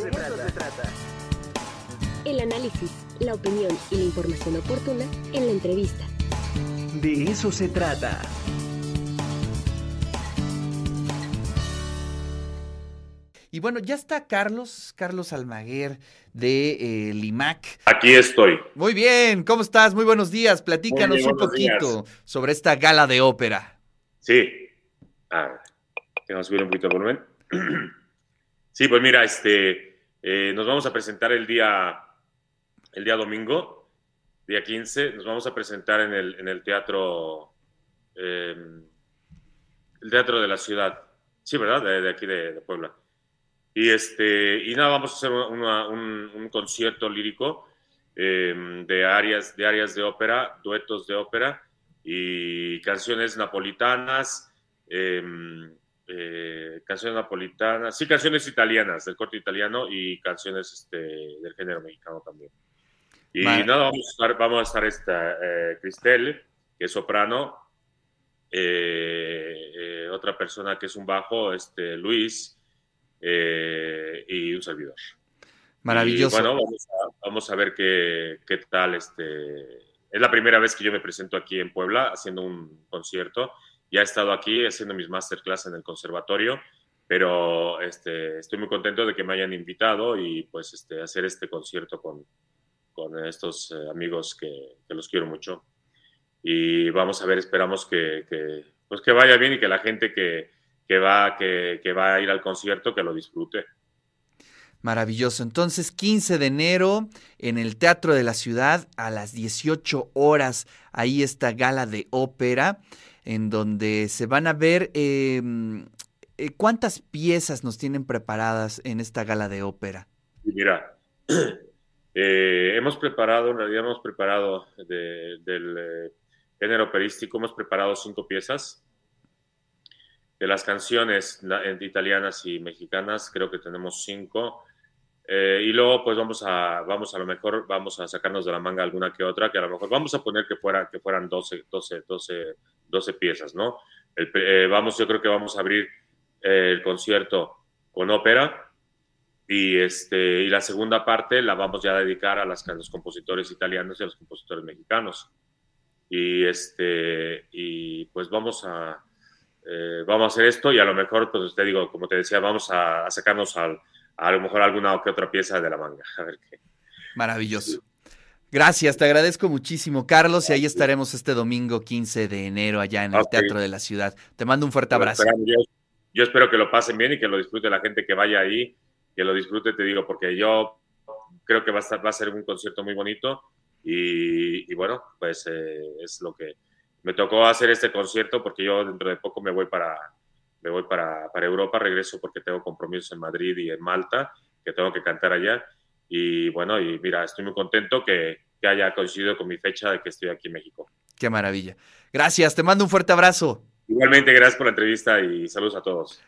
se, trata. El análisis, la opinión y la información oportuna en la entrevista. De eso se trata. Y bueno, ya está Carlos, Carlos Almaguer de eh, Limac. Aquí estoy. Muy bien, ¿cómo estás? Muy buenos días. Platícanos bien, un poquito sobre esta gala de ópera. Sí. Ah, tengo que subir un poquito el volumen. Sí, pues mira, este, eh, nos vamos a presentar el día, el día domingo, día 15. Nos vamos a presentar en el, en el teatro, eh, el teatro de la ciudad. Sí, ¿verdad? De, aquí de, Puebla. Y, este, y nada, vamos a hacer un, concierto lírico eh, de, áreas, de áreas de ópera, duetos de ópera y canciones napolitanas, eh, canciones napolitanas, sí, canciones italianas, del corte italiano y canciones este, del género mexicano también. Y Vale. nada, vamos a estar, vamos a estar esta, eh, Cristel, que es soprano, eh, eh, otra persona que es un bajo, este, Luis, eh, y un servidor. Maravilloso. Y bueno, vamos a, vamos a ver qué, qué tal. Este, es la primera vez que yo me presento aquí en Puebla haciendo un concierto. Ya he estado aquí haciendo mis masterclass en el conservatorio, pero este, estoy muy contento de que me hayan invitado y pues este, hacer este concierto con, con estos eh, amigos que, que los quiero mucho. Y vamos a ver, esperamos que, pues que vaya bien y que la gente que, que, va, que va a ir al concierto que lo disfrute. Maravilloso. Entonces, 15 de enero en el Teatro de la Ciudad a las 18 horas, ahí esta gala de ópera, en donde se van a ver eh, eh, cuántas piezas nos tienen preparadas en esta gala de ópera. Mira, eh, hemos preparado, en realidad hemos preparado de- del eh, género operístico, hemos preparado cinco piezas. De las canciones italianas y mexicanas, creo que tenemos cinco. Eh, y luego, pues vamos a, vamos a lo mejor, vamos a sacarnos de la manga alguna que otra, que a lo mejor vamos a poner que, fuera, que fueran 12, 12, 12, 12 piezas, ¿no? El eh, vamos, yo creo que vamos a abrir eh, el concierto con ópera, y, este, y la segunda parte la vamos ya a dedicar a, las, los compositores italianos y a los compositores mexicanos. Y, este, y pues vamos a, eh, vamos a hacer esto y a lo mejor, pues te digo, como te decía, vamos a, sacarnos al- a lo mejor alguna o que otra pieza de la manga. Maravilloso. Gracias, te agradezco muchísimo, Carlos, y ahí estaremos este domingo 15 de enero allá en el. Teatro de la Ciudad. Te mando un fuerte abrazo. Yo, yo espero que lo pasen bien y que lo disfrute la gente que vaya ahí, que lo disfrute, te digo, porque yo creo que va a, estar, va a ser un concierto muy bonito y, y bueno, pues eh, es lo que me tocó hacer este concierto porque yo dentro de poco me voy para me voy para, para Europa, regreso porque tengo compromisos en Madrid y en Malta, que tengo que cantar allá. Y bueno, y mira, estoy muy contento que, que haya coincidido con mi fecha de que estoy aquí en México. Qué maravilla. Gracias, te mando un fuerte abrazo. Igualmente, gracias por la entrevista y saludos a todos.